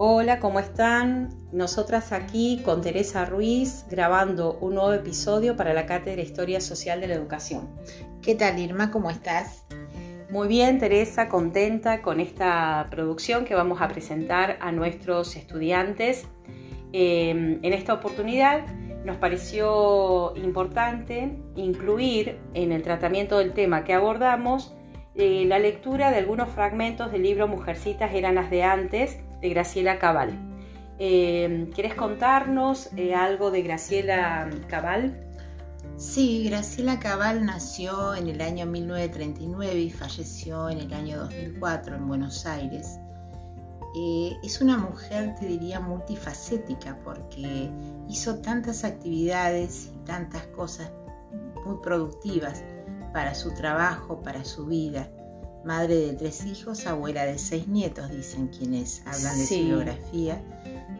Hola, ¿cómo están? Nosotras aquí con Teresa Ruiz grabando un nuevo episodio para la Cátedra Historia Social de la Educación. ¿Qué tal Irma? ¿Cómo estás? Muy bien, Teresa, contenta con esta producción que vamos a presentar a nuestros estudiantes. Em, en esta oportunidad nos pareció importante incluir en el tratamiento del tema que abordamos eh, la lectura de algunos fragmentos del libro Mujercitas eran las de antes de Graciela Cabal. Eh, ¿Quieres contarnos eh, algo de Graciela Cabal? Sí, Graciela Cabal nació en el año 1939 y falleció en el año 2004 en Buenos Aires. Eh, es una mujer, te diría, multifacética porque hizo tantas actividades y tantas cosas muy productivas para su trabajo, para su vida madre de tres hijos, abuela de seis nietos, dicen quienes hablan de su biografía,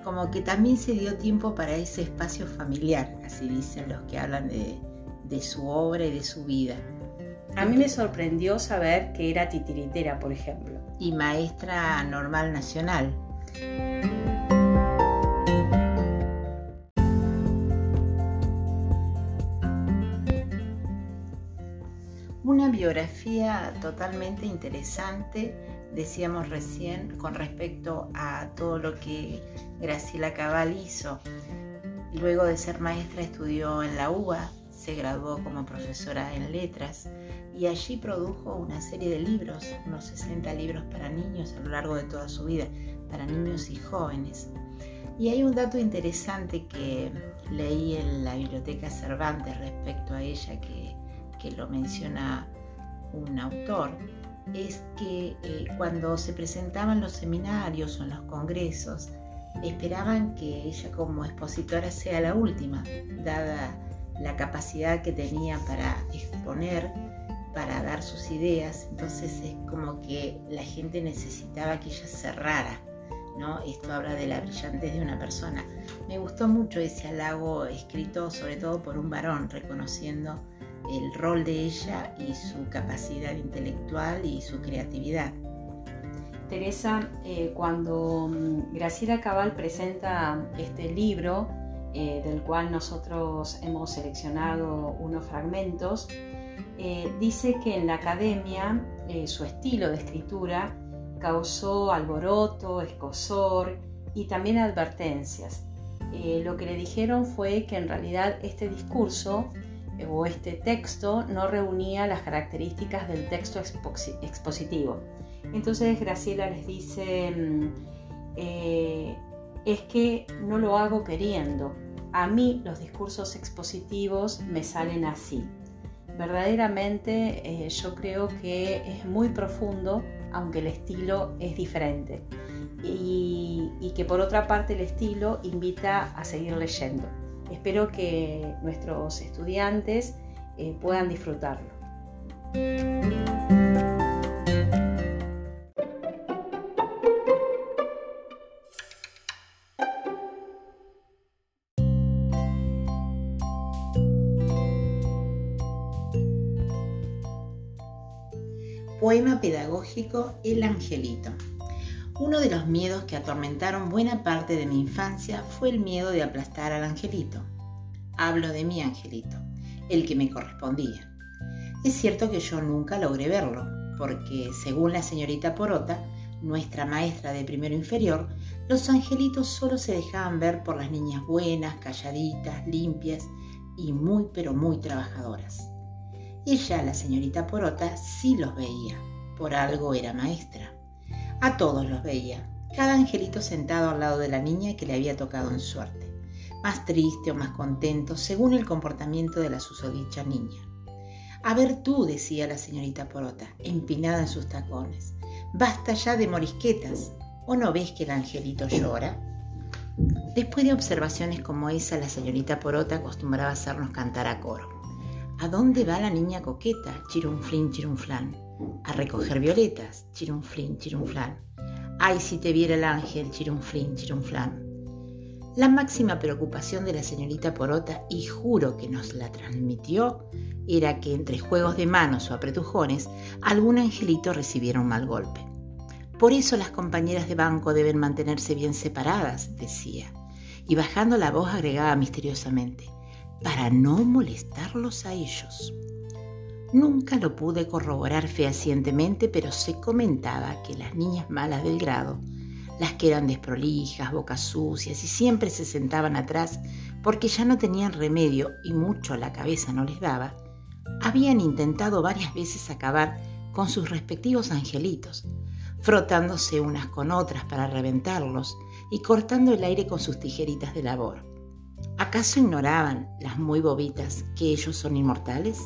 como que también se dio tiempo para ese espacio familiar, así dicen los que hablan de, de su obra y de su vida. A mí me sorprendió saber que era titiritera, por ejemplo. Y maestra normal nacional. Biografía totalmente interesante, decíamos recién, con respecto a todo lo que Graciela Cabal hizo. Luego de ser maestra estudió en la UBA, se graduó como profesora en letras y allí produjo una serie de libros, unos 60 libros para niños a lo largo de toda su vida, para niños y jóvenes. Y hay un dato interesante que leí en la biblioteca Cervantes respecto a ella que que lo menciona un autor, es que eh, cuando se presentaban los seminarios o en los congresos, esperaban que ella como expositora sea la última, dada la capacidad que tenía para exponer, para dar sus ideas. Entonces es como que la gente necesitaba que ella cerrara. ¿no? Esto habla de la brillantez de una persona. Me gustó mucho ese halago escrito sobre todo por un varón, reconociendo el rol de ella y su capacidad intelectual y su creatividad. Teresa, eh, cuando mm, Graciela Cabal presenta este libro, eh, del cual nosotros hemos seleccionado unos fragmentos, eh, dice que en la academia su estilo de escritura causó alboroto, escosor y también advertencias. lo que le dijeron fue que en realidad este discurso o este texto no reunía las características del texto expositivo. Entonces Graciela les dice, mm, eh, es que no lo hago queriendo, a mí los discursos expositivos me salen así. Verdaderamente eh, yo creo que es muy profundo, aunque el estilo es diferente. y que por otra parte el estilo invita a seguir leyendo. Espero que nuestros estudiantes eh, puedan disfrutarlo. Poema pedagógico El Angelito. Uno de los miedos que atormentaron buena parte de mi infancia fue el miedo de aplastar al angelito. Hablo de mi angelito, el que me correspondía. Es cierto que yo nunca logré verlo, porque según la señorita Porota, nuestra maestra de primero inferior, los angelitos solo se dejaban ver por las niñas buenas, calladitas, limpias y muy pero muy trabajadoras. Ella, la señorita Porota, sí los veía, por algo era maestra. A todos los veía, cada angelito sentado al lado de la niña que le había tocado en suerte, más triste o más contento según el comportamiento de la susodicha niña. A ver tú, decía la señorita Porota, empinada en sus tacones, basta ya de morisquetas, ¿o no ves que el angelito llora? Después de observaciones como esa, la señorita Porota acostumbraba a hacernos cantar a coro. ¿A dónde va la niña coqueta? Chirunflin, chirunflán a recoger violetas, chirunflin, chirunflán. Ay, si te viera el ángel, chirunflin, chirunflán. La máxima preocupación de la señorita Porota, y juro que nos la transmitió, era que entre juegos de manos o apretujones, algún angelito recibiera un mal golpe. Por eso las compañeras de banco deben mantenerse bien separadas, decía, y bajando la voz agregaba misteriosamente, para no molestarlos a ellos. Nunca lo pude corroborar fehacientemente, pero se comentaba que las niñas malas del grado, las que eran desprolijas, bocas sucias y siempre se sentaban atrás porque ya no tenían remedio y mucho la cabeza no les daba, habían intentado varias veces acabar con sus respectivos angelitos, frotándose unas con otras para reventarlos y cortando el aire con sus tijeritas de labor. ¿Acaso ignoraban las muy bobitas que ellos son inmortales?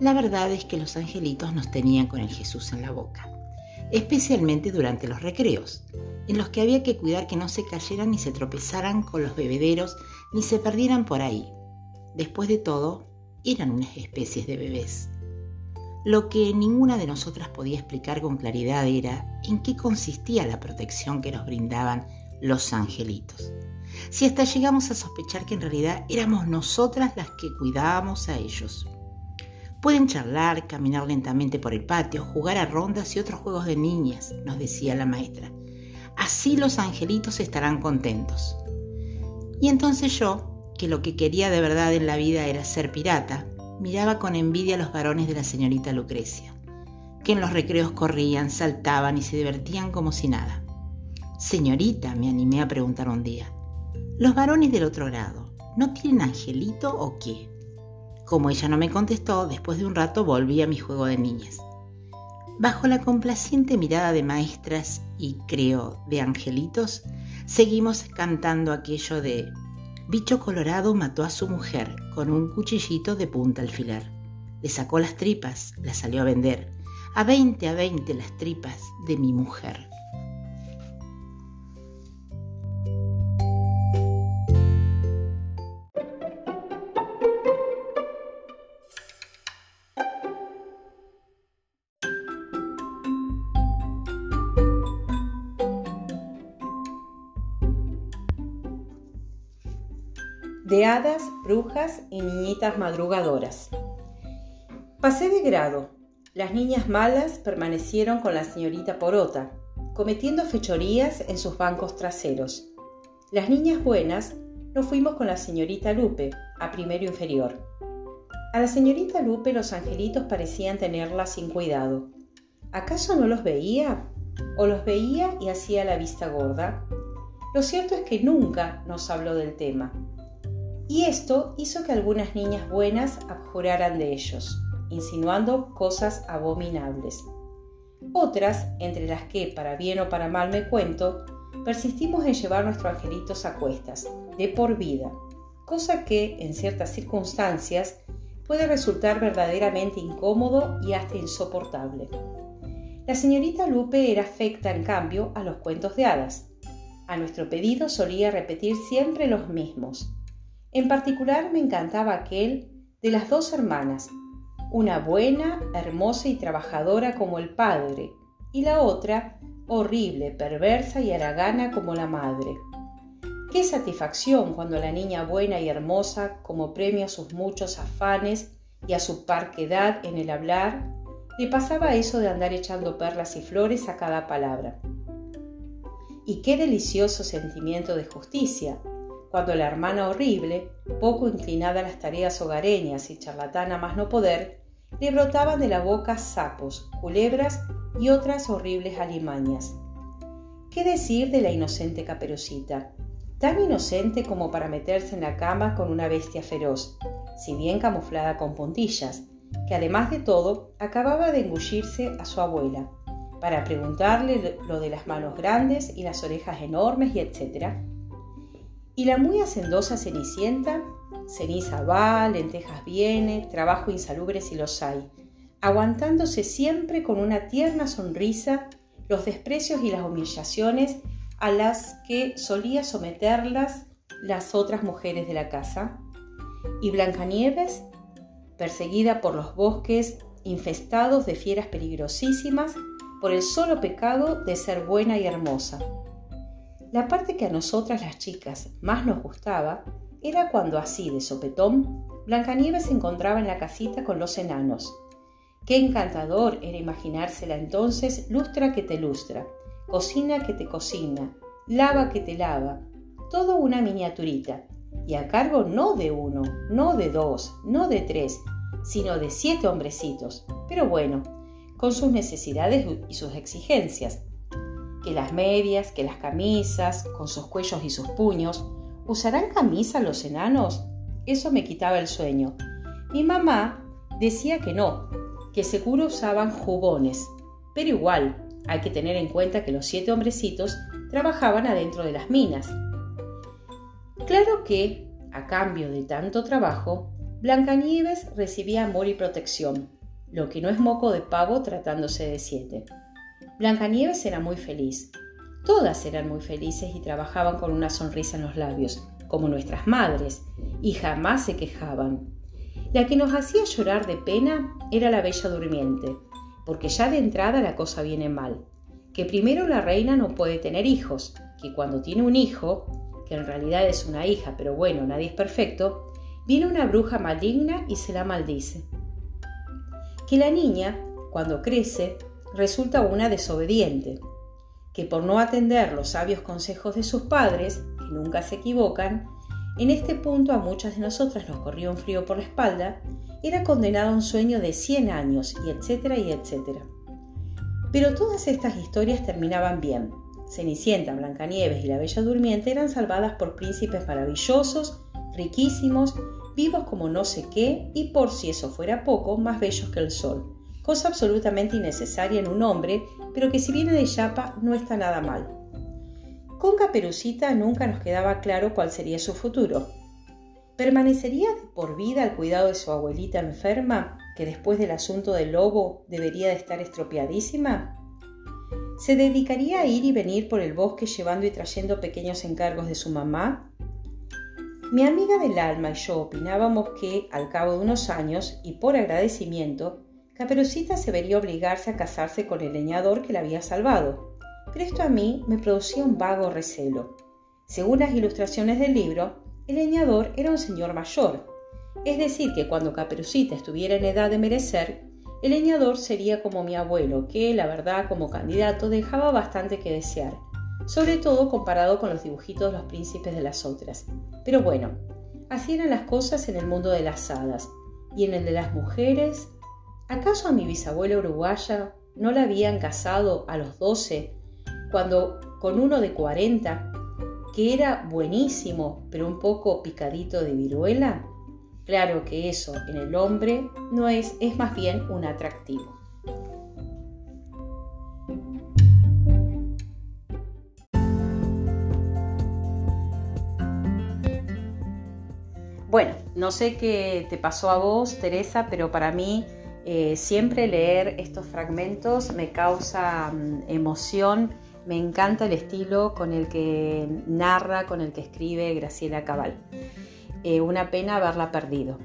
La verdad es que los angelitos nos tenían con el Jesús en la boca, especialmente durante los recreos, en los que había que cuidar que no se cayeran ni se tropezaran con los bebederos ni se perdieran por ahí. Después de todo, eran unas especies de bebés. Lo que ninguna de nosotras podía explicar con claridad era en qué consistía la protección que nos brindaban los angelitos. Si hasta llegamos a sospechar que en realidad éramos nosotras las que cuidábamos a ellos. Pueden charlar, caminar lentamente por el patio, jugar a rondas y otros juegos de niñas, nos decía la maestra. Así los angelitos estarán contentos. Y entonces yo, que lo que quería de verdad en la vida era ser pirata, miraba con envidia a los varones de la señorita Lucrecia, que en los recreos corrían, saltaban y se divertían como si nada. Señorita, me animé a preguntar un día, ¿los varones del otro grado no tienen angelito o qué? Como ella no me contestó, después de un rato volví a mi juego de niñas. Bajo la complaciente mirada de maestras y, creo, de angelitos, seguimos cantando aquello de Bicho Colorado mató a su mujer con un cuchillito de punta alfiler. Le sacó las tripas, las salió a vender. A veinte a veinte las tripas de mi mujer. De hadas, brujas y niñitas madrugadoras. Pasé de grado. Las niñas malas permanecieron con la señorita Porota, cometiendo fechorías en sus bancos traseros. Las niñas buenas nos fuimos con la señorita Lupe, a primero inferior. A la señorita Lupe los angelitos parecían tenerla sin cuidado. ¿Acaso no los veía? ¿O los veía y hacía la vista gorda? Lo cierto es que nunca nos habló del tema y esto hizo que algunas niñas buenas abjuraran de ellos, insinuando cosas abominables. Otras, entre las que para bien o para mal me cuento, persistimos en llevar nuestros angelitos a cuestas, de por vida, cosa que, en ciertas circunstancias, puede resultar verdaderamente incómodo y hasta insoportable. La señorita Lupe era afecta, en cambio, a los cuentos de hadas. A nuestro pedido solía repetir siempre los mismos, en particular me encantaba aquel de las dos hermanas, una buena, hermosa y trabajadora como el padre, y la otra horrible, perversa y haragana como la madre. Qué satisfacción cuando la niña buena y hermosa, como premio a sus muchos afanes y a su parquedad en el hablar, le pasaba eso de andar echando perlas y flores a cada palabra. Y qué delicioso sentimiento de justicia, cuando la hermana horrible, poco inclinada a las tareas hogareñas y charlatana más no poder, le brotaban de la boca sapos, culebras y otras horribles alimañas. ¿Qué decir de la inocente caperucita? Tan inocente como para meterse en la cama con una bestia feroz, si bien camuflada con puntillas, que además de todo acababa de engullirse a su abuela, para preguntarle lo de las manos grandes y las orejas enormes y etcétera, y la muy hacendosa Cenicienta, ceniza va, lentejas viene, trabajo insalubre si los hay, aguantándose siempre con una tierna sonrisa los desprecios y las humillaciones a las que solía someterlas las otras mujeres de la casa. Y Blancanieves, perseguida por los bosques infestados de fieras peligrosísimas por el solo pecado de ser buena y hermosa. La parte que a nosotras las chicas más nos gustaba era cuando así de sopetón Blancanieves se encontraba en la casita con los enanos Qué encantador era imaginársela entonces lustra que te lustra, cocina que te cocina, lava que te lava, todo una miniaturita, y a cargo no de uno, no de dos, no de tres, sino de siete hombrecitos, pero bueno, con sus necesidades y sus exigencias. Que las medias, que las camisas, con sus cuellos y sus puños, ¿usarán camisa los enanos? Eso me quitaba el sueño. Mi mamá decía que no, que seguro usaban jubones, pero igual hay que tener en cuenta que los siete hombrecitos trabajaban adentro de las minas. Claro que, a cambio de tanto trabajo, Blancanieves recibía amor y protección, lo que no es moco de pavo tratándose de siete. Blancanieves era muy feliz. Todas eran muy felices y trabajaban con una sonrisa en los labios, como nuestras madres, y jamás se quejaban. La que nos hacía llorar de pena era la Bella Durmiente, porque ya de entrada la cosa viene mal. Que primero la reina no puede tener hijos, que cuando tiene un hijo, que en realidad es una hija, pero bueno, nadie es perfecto, viene una bruja maligna y se la maldice. Que la niña, cuando crece, resulta una desobediente, que por no atender los sabios consejos de sus padres, que nunca se equivocan, en este punto a muchas de nosotras nos corrió un frío por la espalda, era condenada a un sueño de 100 años y etcétera y etcétera. Pero todas estas historias terminaban bien. Cenicienta, Blancanieves y la Bella Durmiente eran salvadas por príncipes maravillosos riquísimos, vivos como no sé qué y por si eso fuera poco, más bellos que el sol. Cosa absolutamente innecesaria en un hombre, pero que si viene de Yapa no está nada mal. Con Caperucita nunca nos quedaba claro cuál sería su futuro. ¿Permanecería por vida al cuidado de su abuelita enferma, que después del asunto del lobo debería de estar estropeadísima? ¿Se dedicaría a ir y venir por el bosque llevando y trayendo pequeños encargos de su mamá? Mi amiga del alma y yo opinábamos que, al cabo de unos años, y por agradecimiento, Caperucita se vería obligarse a casarse con el leñador que la había salvado. Pero esto a mí me producía un vago recelo. Según las ilustraciones del libro, el leñador era un señor mayor, es decir, que cuando Caperucita estuviera en edad de merecer, el leñador sería como mi abuelo, que, la verdad, como candidato dejaba bastante que desear, sobre todo comparado con los dibujitos de los príncipes de las otras. Pero bueno, así eran las cosas en el mundo de las hadas. ¿Y en el de las mujeres? ¿Acaso a mi bisabuela uruguaya no la habían casado a los 12 cuando con uno de 40, que era buenísimo, pero un poco picadito de viruela? Claro que eso en el hombre no es, es más bien un atractivo. Bueno, no sé qué te pasó a vos, Teresa, pero para mí eh, siempre leer estos fragmentos me causa mm, emoción, me encanta el estilo con el que narra, con el que escribe Graciela Cabal. Eh, una pena haberla perdido.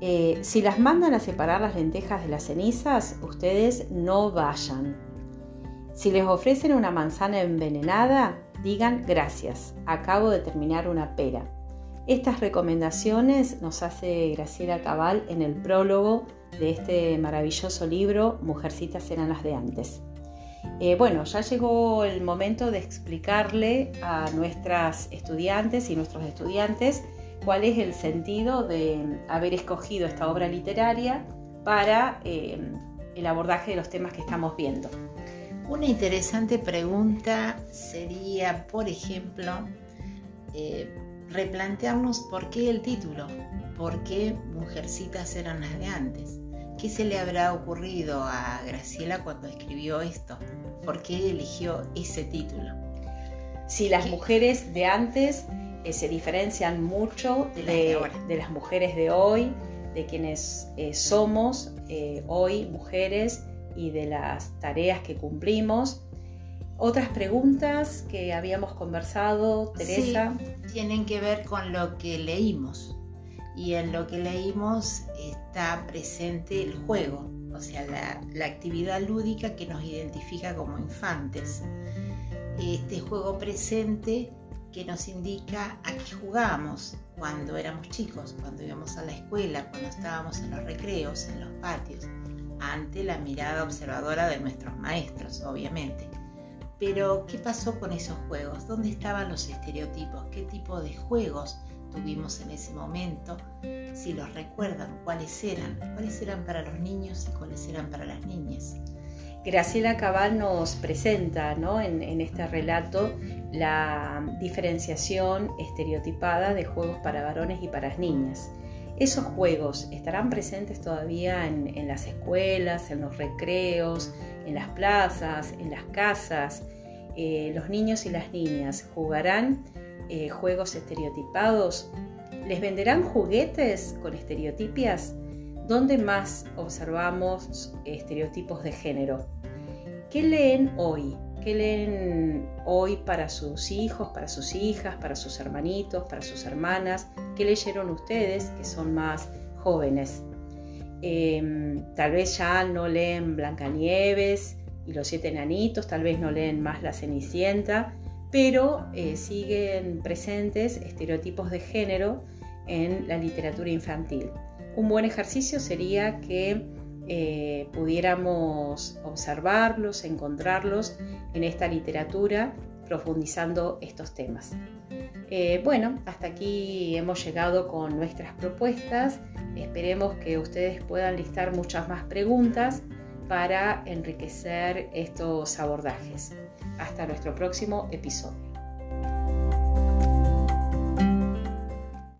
Eh, si las mandan a separar las lentejas de las cenizas, ustedes no vayan. Si les ofrecen una manzana envenenada, digan gracias, acabo de terminar una pera. Estas recomendaciones nos hace Graciela Cabal en el prólogo de este maravilloso libro Mujercitas eran las de antes. Eh, bueno, ya llegó el momento de explicarle a nuestras estudiantes y nuestros estudiantes cuál es el sentido de haber escogido esta obra literaria para eh, el abordaje de los temas que estamos viendo. Una interesante pregunta sería, por ejemplo, eh, replantearnos por qué el título, por qué Mujercitas eran las de antes. ¿Qué se le habrá ocurrido a Graciela cuando escribió esto? ¿Por qué eligió ese título? Si las mujeres de antes eh, se diferencian mucho de, las mujeres de hoy, de quienes eh, somos eh, hoy mujeres y de las tareas que cumplimos, otras preguntas que habíamos conversado, Teresa. tienen que ver con lo que leímos. Y en lo que leímos está presente el juego, o sea, la, actividad lúdica que nos identifica como infantes. Este juego presente que nos indica a qué jugábamos cuando éramos chicos, cuando íbamos a la escuela, cuando estábamos en los recreos, en los patios. ante la mirada observadora de nuestros maestros, obviamente. Pero, ¿qué pasó con esos juegos? ¿Dónde estaban los estereotipos? ¿Qué tipo de juegos tuvimos en ese momento? Si los recuerdan, ¿cuáles eran? ¿Cuáles eran para los niños y cuáles eran para las niñas? Graciela Cabal nos presenta en, en, este relato la diferenciación estereotipada de juegos para varones y para niñas. Esos juegos estarán presentes todavía en, las escuelas, en los recreos, en las plazas, en las casas. Eh, los niños y las niñas jugarán eh, juegos estereotipados. ¿Les venderán juguetes con estereotipias? ¿Dónde más observamos estereotipos de género? ¿Qué leen hoy? ¿Qué leen hoy para sus hijos, para sus hijas, para sus hermanitos, para sus hermanas? ¿Qué leyeron ustedes que son más jóvenes? Em, tal vez ya no leen Blancanieves y los siete enanitos, tal vez no leen más La Cenicienta, pero eh, siguen presentes estereotipos de género en la literatura infantil. Un buen ejercicio sería que eh, pudiéramos observarlos, encontrarlos en esta literatura, profundizando estos temas. Eh, bueno, hasta aquí hemos llegado con nuestras propuestas. Esperemos que ustedes puedan listar muchas más preguntas para enriquecer estos abordajes. Hasta nuestro próximo episodio.